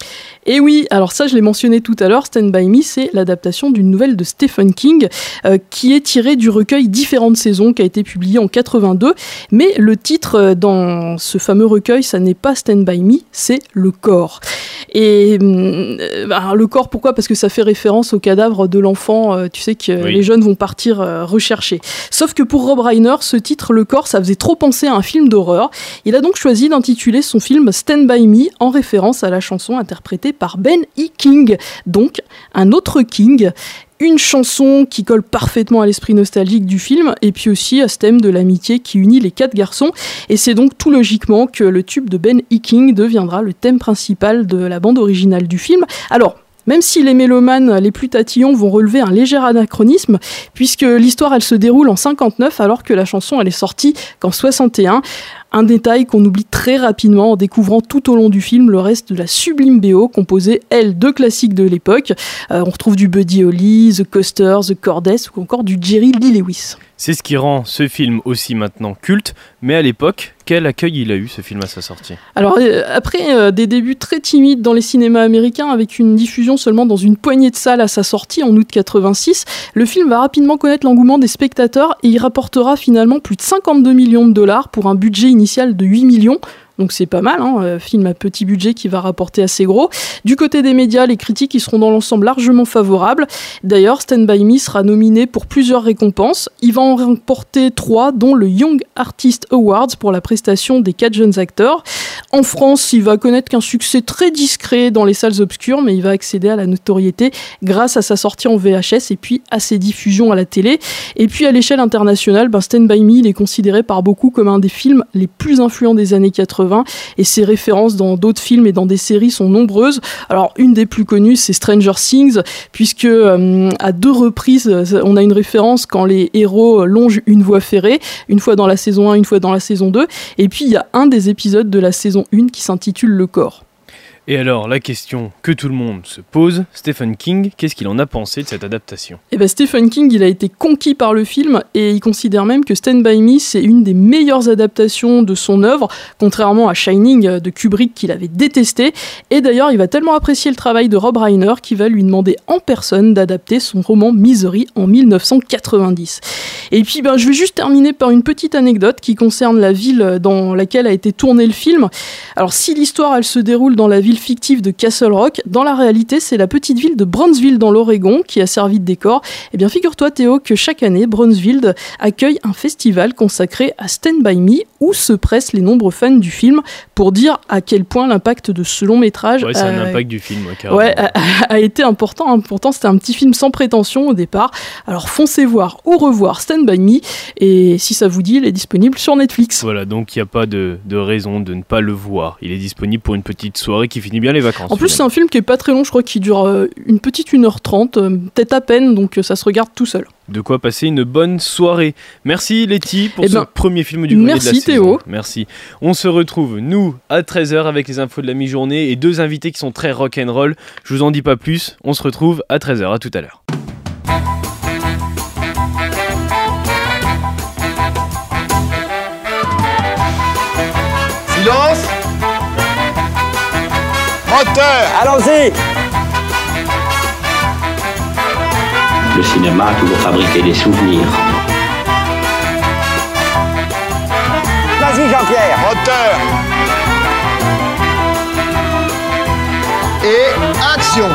E: Et oui, alors ça je l'ai mentionné tout à l'heure, Stand By Me, c'est l'adaptation d'une nouvelle de Stephen King euh, qui est tirée du recueil Différentes saisons qui a été publié en 82. Mais le titre euh, dans ce fameux recueil, ça n'est pas Stand By Me, c'est Le corps. Et euh, bah, le corps, pourquoi? Parce que ça fait référence au cadavre de l'enfant, euh, tu sais que
A: Oui.
E: les jeunes vont partir euh, rechercher. Sauf que pour Rob Reiner, ce titre, Le corps, ça faisait trop penser à un film d'horreur. Il a donc choisi d'intituler son film Stand By Me en référence à la chanson interprétée par Ben E. King, donc un autre King. Une chanson qui colle parfaitement à l'esprit nostalgique du film et puis aussi à ce thème de l'amitié qui unit les quatre garçons. Et c'est donc tout logiquement que le tube de Ben E. King deviendra le thème principal de la bande originale du film. Alors, même si les mélomanes les plus tatillons vont relever un léger anachronisme, puisque l'histoire elle se déroule en 59 alors que la chanson elle est sortie qu'en 61. Un détail qu'on oublie très rapidement en découvrant tout au long du film le reste de la sublime BO composée, elle, de classiques de l'époque. Euh, on retrouve du Buddy Holly, The Coasters, The Cordes ou encore du Jerry Lee Lewis.
A: C'est ce qui rend ce film aussi maintenant culte, mais à l'époque, quel accueil il a eu ce film à sa sortie?
E: Alors euh, après euh, des débuts très timides dans les cinémas américains avec une diffusion seulement dans une poignée de salles à sa sortie en août 86, le film va rapidement connaître l'engouement des spectateurs et il rapportera finalement plus de 52 millions de dollars pour un budget initial de 8 millions. Donc c'est pas mal, hein, euh, film à petit budget qui va rapporter assez gros. Du côté des médias, les critiques ils seront dans l'ensemble largement favorables. D'ailleurs, Stand By Me sera nominé pour plusieurs récompenses. Il va en remporter trois, dont le Young Artist Awards pour la prestation des quatre jeunes acteurs. En France, il va connaître qu'un succès très discret dans les salles obscures, mais il va accéder à la notoriété grâce à sa sortie en VHS et puis à ses diffusions à la télé. Et puis à l'échelle internationale, ben, Stand By Me il est considéré par beaucoup comme un des films les plus influents des années 80 et ses références dans d'autres films et dans des séries sont nombreuses. Alors une des plus connues, c'est Stranger Things, puisque euh, à deux reprises, euh, on a une référence quand les héros longent une voie ferrée, une fois dans la saison 1, une fois dans la saison 2. Et puis il y a un des épisodes de la saison 1 qui s'intitule Le corps.
A: Et alors, la question que tout le monde se pose, Stephen King, qu'est-ce qu'il en a pensé de cette adaptation?
E: Eh ben Stephen King, il a été conquis par le film et il considère même que Stand By Me, c'est une des meilleures adaptations de son œuvre, contrairement à Shining de Kubrick qu'il avait détesté. Et d'ailleurs, il va tellement apprécier le travail de Rob Reiner qu'il va lui demander en personne d'adapter son roman Misery en 1990. Et puis, ben, je vais juste terminer par une petite anecdote qui concerne la ville dans laquelle a été tourné le film. Alors, si l'histoire, elle se déroule dans la ville fictive de Castle Rock. Dans la réalité, c'est la petite ville de Brownsville dans l'Oregon qui a servi de décor. Eh bien, figure-toi Théo que chaque année, Brownsville accueille un festival consacré à Stand By Me où se pressent les nombreux fans du film pour dire à quel point l'impact de ce long métrage
A: Ouais, c'est un impact du film, ouais, carrément.
E: ouais, a, a été important. hein. Pourtant, c'était un petit film sans prétention au départ. Alors, foncez voir ou revoir Stand By Me. Et si ça vous dit, il est disponible sur Netflix.
A: Voilà, donc il n'y a pas de, de raison de ne pas le voir. Il est disponible pour une petite soirée qui finit bien les vacances.
E: En plus, c'est un film qui est pas très long, je crois qu'il dure euh, une petite 1h30, euh, peut-être à peine, donc euh, ça se regarde tout seul.
A: De quoi passer une bonne soirée. Merci Letty pour
E: Eh
A: ce
E: ben,
A: premier film du grenier de la
E: merci,
A: saison.
E: Théo.
A: Merci. On se retrouve, nous, à 13h avec les infos de la mi-journée et deux invités qui sont très rock'n'roll. Je vous en dis pas plus. On se retrouve à 13h. À tout à l'heure.
U: Moteur
V: Allons-y.
W: Le cinéma a toujours fabriqué des souvenirs.
V: Vas-y Jean-Pierre.
U: Moteur Et action